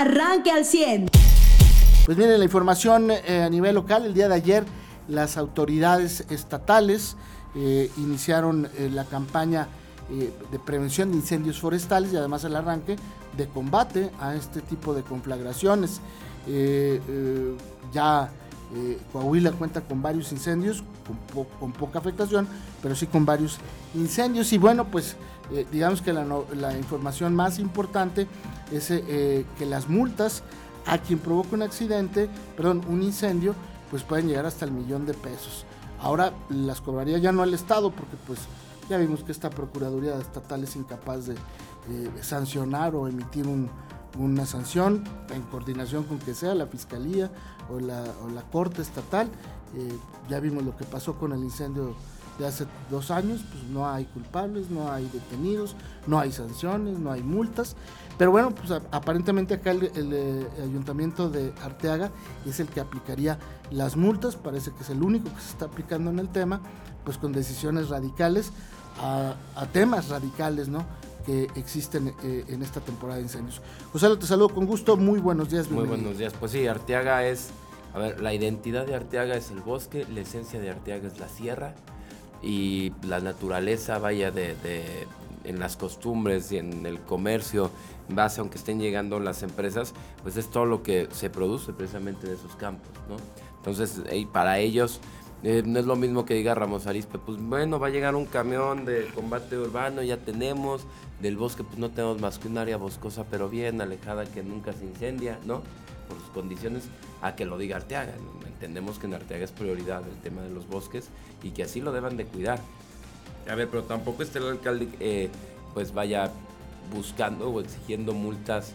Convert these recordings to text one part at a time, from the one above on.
Arranque al 100. Pues miren, la información eh, a nivel local, el día de ayer las autoridades estatales eh, iniciaron eh, la campaña de prevención de incendios forestales y además el arranque de combate a este tipo de conflagraciones. ya Coahuila cuenta con varios incendios, con, poca afectación, pero sí con varios incendios. Y bueno, pues digamos que la, información más importante es que las multas a quien provoca un accidente, perdón, un incendio, pues pueden llegar hasta el millón de pesos. Ahora las cobraría ya no el Estado, porque pues ya vimos que esta Procuraduría Estatal es incapaz de, eh, sancionar o emitir una sanción en coordinación con que sea la Fiscalía o la, Corte Estatal. Eh, ya vimos lo que pasó con el incendio de hace dos años, pues no hay culpables, no hay detenidos, no hay sanciones, no hay multas. Pero bueno, pues aparentemente acá el, eh, ayuntamiento de Arteaga es el que aplicaría las multas, parece que es el único que se está aplicando en el tema, pues con decisiones radicales a, temas radicales, ¿no? Que existen eh, en esta temporada de incendios. José, te saludo con gusto, muy buenos días. Muy buenos días, pues sí, Arteaga es, a ver, la identidad de Arteaga es el bosque, la esencia de Arteaga es la sierra y la naturaleza, vaya, de en las costumbres y en el comercio, en base aunque estén llegando las empresas, pues es todo lo que se produce precisamente de esos campos, ¿no? Entonces, para ellos eh, no es lo mismo que diga Ramos Arispe, pues bueno, va a llegar un camión de combate urbano, ya tenemos, del bosque pues no tenemos más que un área boscosa, pero bien alejada que nunca se incendia, ¿no? Por sus condiciones, a que lo diga Arteaga. Entendemos que en Arteaga es prioridad el tema de los bosques y que así lo deban de cuidar. A ver, pero tampoco este alcalde eh, pues vaya buscando o exigiendo multas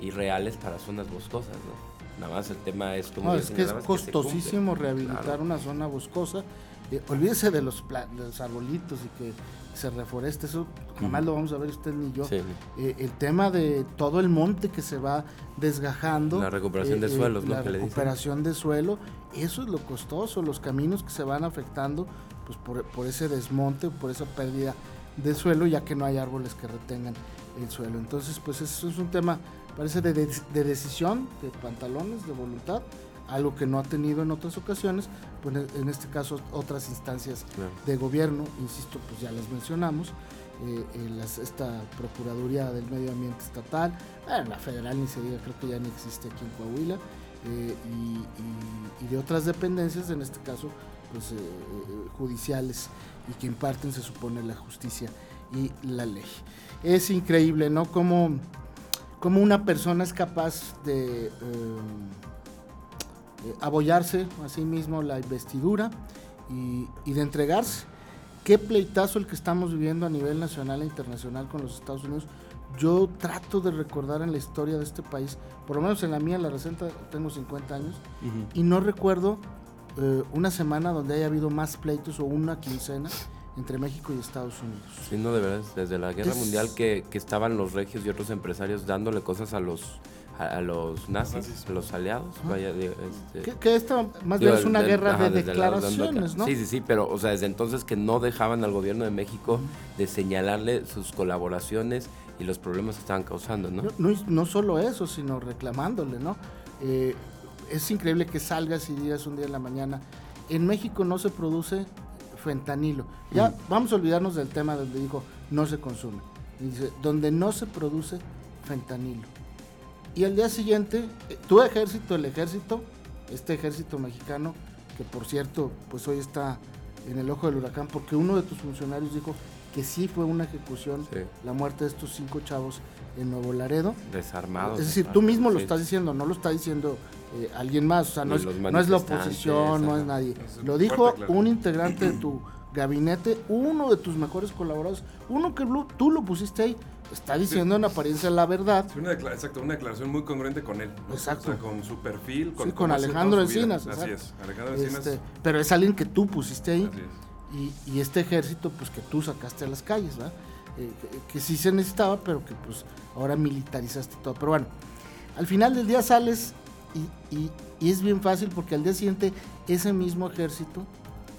irreales para zonas boscosas, ¿no? Nada más el tema es como... No, es que es costosísimo rehabilitar una zona boscosa. Eh, olvídese de los, los arbolitos y que se reforeste, eso jamás lo vamos a ver usted ni yo. Eh, el tema de todo el monte que se va desgajando. La recuperación de suelos, ¿no? La recuperación de suelo, eso es lo costoso, los caminos que se van afectando pues por, ese desmonte, por esa pérdida de suelo, ya que no hay árboles que retengan el suelo. Entonces, pues eso es un tema, parece de, decisión, de pantalones, de voluntad, algo que no ha tenido en otras ocasiones, pues en este caso otras instancias de gobierno, insisto, pues ya las mencionamos, eh, eh, esta Procuraduría del Medio Ambiente Estatal, la federal ni se diga, creo que ya ni existe aquí en Coahuila, eh, y, de otras dependencias, en este caso pues, eh, eh, judiciales y que imparten, se supone, la justicia y la ley. Es increíble, ¿no? Como, como una persona es capaz de eh, abollarse a sí mismo la investidura y, y de entregarse. Qué pleitazo el que estamos viviendo a nivel nacional e internacional con los Estados Unidos yo trato de recordar en la historia de este país, por lo menos en la mía, en la reciente, tengo 50 años, y no recuerdo eh, una semana donde haya habido más pleitos o una quincena entre México y Estados Unidos. Sí, no, de verdad, desde la guerra mundial que, que, estaban los regios y otros empresarios dándole cosas a los a, los nazis, a los aliados. Vaya, este, que, esta más bien es una guerra de declaraciones, ¿no? Sí, sí, sí, pero o sea, desde entonces que no dejaban al gobierno de México de señalarle sus colaboraciones y los problemas que estaban causando, ¿no? No, no, solo eso, sino reclamándole, ¿no? Eh, es increíble que salgas y digas un día en la mañana, en México no se produce fentanilo. Ya mm. vamos a olvidarnos del tema donde dijo no se consume. dice, donde no se produce fentanilo. Y al día siguiente, eh, tu ejército, el ejército, este ejército mexicano, que por cierto, pues hoy está en el ojo del huracán, porque uno de tus funcionarios dijo que sí fue una ejecución la muerte de estos cinco chavos en Nuevo Laredo. Desarmados. Es decir, tú mismo lo estás diciendo, no lo está diciendo eh, alguien más, o sea, no es, no es, la oposición, no es nadie. lo dijo un integrante de tu gabinete, uno de tus mejores colaboradores, uno que tú lo pusiste ahí, está diciendo en apariencia la verdad. una exacto, una declaración muy congruente con él. Exacto. con su perfil. Con, con Alejandro Encinas. Así es, Alejandro Encinas. Este, pero es alguien que tú pusiste ahí. Y, este ejército, pues que tú sacaste a las calles, ¿verdad? Eh, que, sí se necesitaba, pero que pues ahora militarizaste todo. Pero bueno, al final del día sales y, es bien fácil porque al día siguiente ese mismo ejército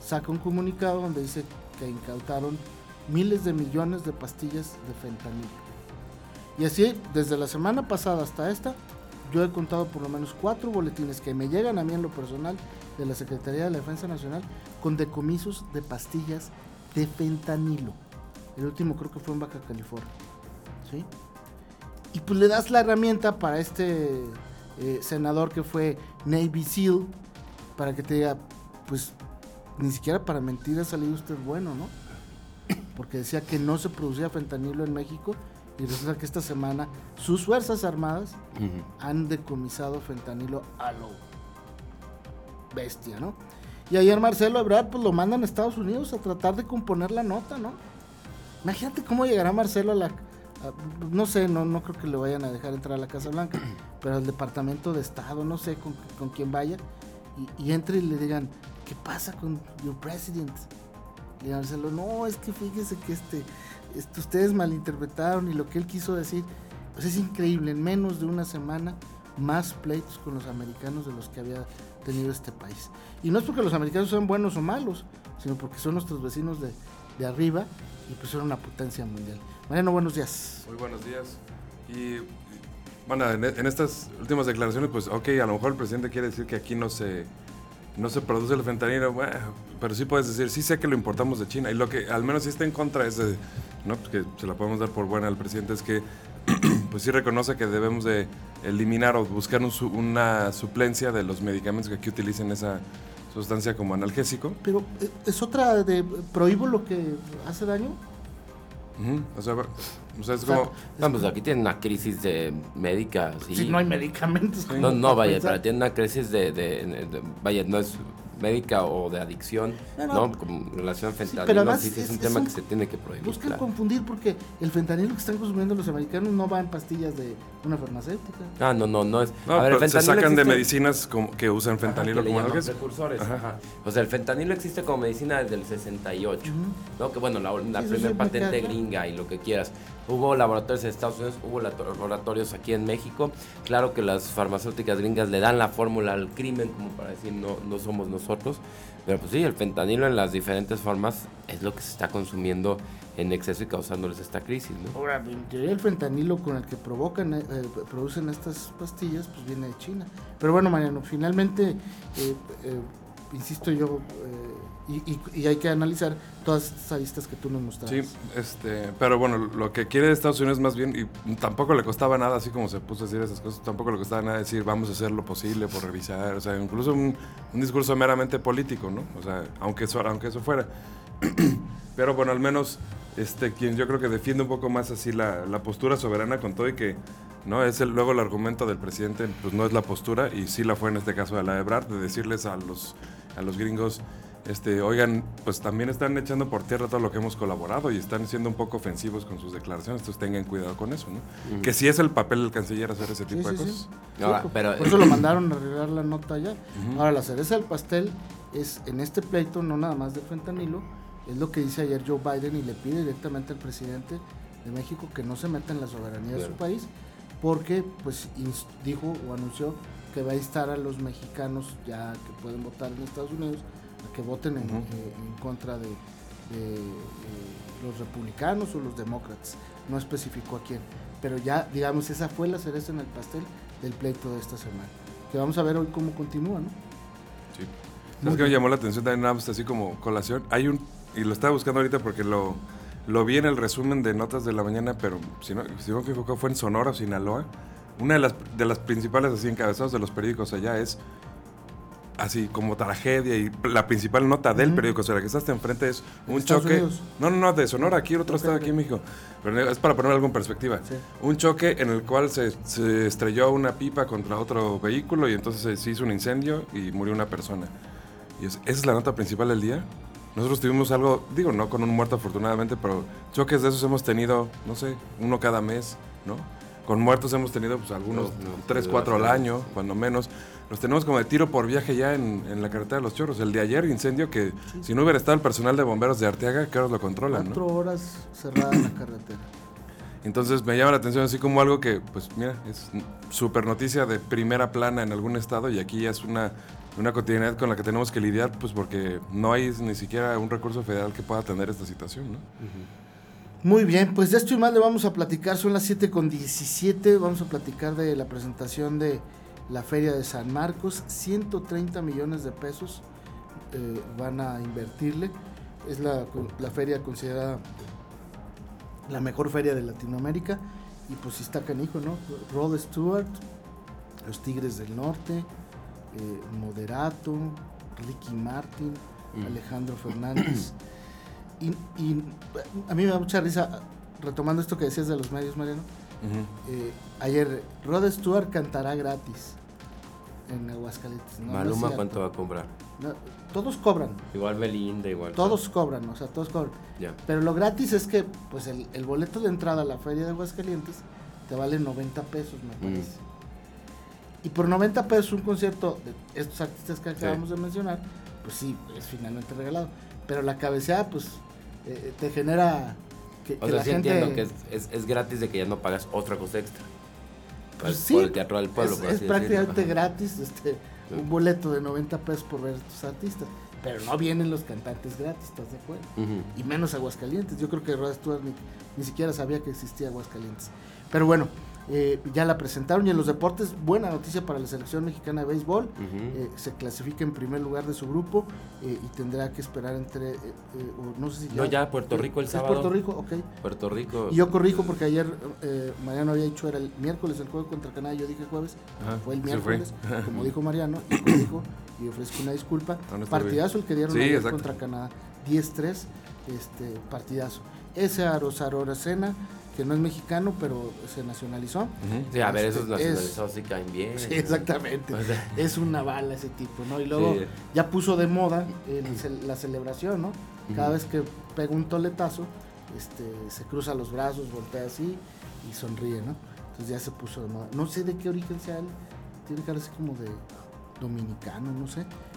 saca un comunicado donde dice que incautaron miles de millones de pastillas de fentanilo. Y así, desde la semana pasada hasta esta, yo he contado por lo menos cuatro boletines que me llegan a mí en lo personal de la Secretaría de la Defensa Nacional con decomisos de pastillas de fentanilo. El último creo que fue en Baja California. ¿sí? Y pues le das la herramienta para este eh, senador que fue Navy SEAL, para que te diga, pues ni siquiera para mentir ha salido usted bueno, ¿no? Porque decía que no se producía fentanilo en México y resulta que esta semana sus Fuerzas Armadas han decomisado fentanilo a lo bestia, ¿no? Y ayer Marcelo Ebrard pues lo mandan a Estados Unidos a tratar de componer la nota, ¿no? Imagínate cómo llegará Marcelo a la... no sé, no, no creo que le vayan a dejar entrar a la Casa Blanca, pero al Departamento de Estado, no sé con, con quién vaya, y, y entre y le digan, ¿qué pasa con your president? Y Marcelo, no, es que fíjese que este, este, ustedes malinterpretaron y lo que él quiso decir, pues es increíble, en menos de una semana, más pleitos con los americanos de los que había tenido este país. Y no es porque los americanos sean buenos o malos, sino porque son nuestros vecinos de, de arriba y pues son una potencia mundial. Mariano, buenos días. Muy buenos días. Y bueno, en, en, estas últimas declaraciones, pues ok, a lo mejor el presidente quiere decir que aquí no se, no se produce el fentanilo, bueno, pero sí puedes decir, sí sé que lo importamos de China. Y lo que al menos sí está en contra es de, ¿no? Pues que se la podemos dar por buena al presidente, es que pues sí reconoce que debemos de eliminar o buscar un, una suplencia de los medicamentos que aquí utilicen esa sustancia como analgésico. Pero eh, es otra de prohíbo lo que hace daño. Uh -huh. o, sea, o, sea, es o sea, como... No, pues aquí tienen una crisis de médica. Sí. Si no hay medicamentos. No, no, vaya, pero tienen una crisis de, de, de, Vaya, no es médica o de adicción, ¿no? no. Como relación al fentanilo, sí, pero además sí, es, es, un tema un, que se tiene que prohibir. Buscan claro. confundir porque el fentanilo que están consumiendo los americanos no va en pastillas de una farmacéutica. Ah, no, no, no es. No, a ver, el se sacan existe... de medicinas como, que usan fentanilo ajá, que como algo precursores. Ajá. Ajá. O sea, el fentanilo existe como medicina desde el 68, uh -huh. ¿no? Que bueno, la, la sí, primera patente gringa y lo que quieras. Hubo laboratorios en Estados Unidos, hubo laboratorios aquí en México. Claro que las farmacéuticas gringas le dan la fórmula al crimen, como para decir no, no somos nosotros. Pero pues sí, el fentanilo en las diferentes formas es lo que se está consumiendo en exceso y causándoles esta crisis, ¿no? Ahora, el fentanilo con el que provocan, eh, producen estas pastillas, pues viene de China. Pero bueno, Mariano, finalmente, eh, eh, insisto yo, y, y, y, hay que analizar todas estas aristas que tú nos mostraste. Sí, este, pero bueno, lo que quiere Estados Unidos más bien, y tampoco le costaba nada, así como se puso a decir esas cosas, tampoco le costaba nada decir vamos a hacer lo posible por revisar, o sea, incluso un, un discurso meramente político, ¿no? O sea, aunque eso, aunque eso fuera. pero bueno, al menos este, quien yo creo que defiende un poco más así la, la postura soberana con todo y que no es el, luego el argumento del presidente, pues no es la postura, y sí la fue en este caso de la Ebrard, de decirles a los, a los gringos, este, oigan, pues también están echando por tierra todo lo que hemos colaborado y están siendo un poco ofensivos con sus declaraciones, entonces tengan cuidado con eso, ¿no? Uh -huh. Que sí es el papel del canciller hacer ese tipo sí, de sí, cosas. Sí. Ahora, por, pero, por eso lo mandaron a arreglar la nota allá. Uh -huh. Ahora, la cereza del pastel es en este pleito, no nada más del fentanilo, es lo que dice ayer Joe Biden y le pide directamente al presidente de México que no se meta en la soberanía claro. de su país, porque pues dijo o anunció que va a instar a los mexicanos ya que pueden votar en Estados Unidos que voten en, uh -huh. eh, en contra de, de, de, los republicanos o los demócratas. No especificó a quién. Pero ya, digamos, esa fue la cereza en el pastel del pleito de esta semana. Que vamos a ver hoy cómo continúa, ¿no? Sí. Es que me llamó la atención también, nada más así como colación. Hay un, y lo estaba buscando ahorita porque lo, lo vi en el resumen de notas de la mañana, pero si no, si no me equivoco fue en Sonora, Sinaloa. Una de las, de las principales así encabezados de los periódicos allá es así como tragedia y la principal nota del uh -huh. periódico, o sea, la que está hasta enfrente es un choque. Unidos? No, no, no, de Sonora, aquí otro okay, estado okay. aquí en México. Pero es para poner algo en perspectiva. Sí. Un choque en el cual se, se, estrelló una pipa contra otro vehículo y entonces se hizo un incendio y murió una persona. Y es, esa es la nota principal del día. Nosotros tuvimos algo, digo, no con un muerto afortunadamente, pero choques de esos hemos tenido, no sé, uno cada mes, ¿no? Con muertos hemos tenido pues, algunos, no, no, tres, cuatro al año, cuando menos. Los tenemos como de tiro por viaje ya en, en, la carretera de los chorros. El de ayer, incendio, que sí. si no hubiera estado el personal de bomberos de Arteaga, ¿qué horas lo controlan? Cuatro ¿no? horas cerrada la carretera. Entonces me llama la atención así como algo que, pues mira, es súper noticia de primera plana en algún estado y aquí ya es una, una cotidianidad con la que tenemos que lidiar, pues porque no hay ni siquiera un recurso federal que pueda atender esta situación, ¿no? Uh -huh. Muy bien, pues de esto y más le vamos a platicar, son las 7 con 17, vamos a platicar de la presentación de la Feria de San Marcos, 130 millones de pesos eh, van a invertirle, es la, la, feria considerada la mejor feria de Latinoamérica y pues si está canijo, ¿no? Rod Stewart, los Tigres del Norte, eh, Moderato, Ricky Martin, mm. Alejandro Fernández. Y, a mí me da mucha risa, retomando esto que decías de los medios, Mariano. Eh, ayer, Rod Stewart cantará gratis en Aguascalientes. Maluma, ¿cuánto va a cobrar? todos cobran. Igual Belinda, igual. Todos cobran, o sea, todos cobran. Pero lo gratis es que, pues, el, boleto de entrada a la feria de Aguascalientes te vale 90 pesos, me mm. parece. Y por 90 pesos un concierto de estos artistas que acabamos de mencionar, pues sí, es finalmente regalado. Pero la cabeceada, pues, eh, te genera que, o sea, sí entiendo que es, gratis de que ya no pagas otra cosa extra. Pues, sí, por el teatro del pueblo. Es, prácticamente gratis este, un boleto de 90 pesos por ver a estos artistas. Pero no vienen los cantantes gratis, ¿estás de acuerdo? Y menos Aguascalientes. Yo creo que Rod Stewart ni, ni siquiera sabía que existía Aguascalientes. Pero bueno, eh, ya la presentaron y en los deportes, buena noticia para la selección mexicana de béisbol. Eh, se clasifica en primer lugar de su grupo eh, y tendrá que esperar entre. no sé si ya. No, ya Puerto Rico el sábado. Puerto Rico, ok. Puerto Rico. Y yo corrijo porque ayer Mariano había dicho era el miércoles el juego contra Canadá, yo dije jueves. fue el miércoles, como dijo Mariano, y dijo, y ofrezco una disculpa. Ah, partidazo el que dieron contra Canadá. 10-3, este, partidazo. Ese Arosaro Aracena que no es mexicano, pero se nacionalizó. Sí, a ver, este, esos nacionalizados sí caen bien. Sí, exactamente. es una bala ese tipo, ¿no? Y luego ya puso de moda la celebración, ¿no? Cada vez que pega un toletazo, este, se cruza los brazos, voltea así y sonríe, ¿no? Entonces ya se puso de moda. No sé de qué origen sea él, tiene cara así como de dominicano, no sé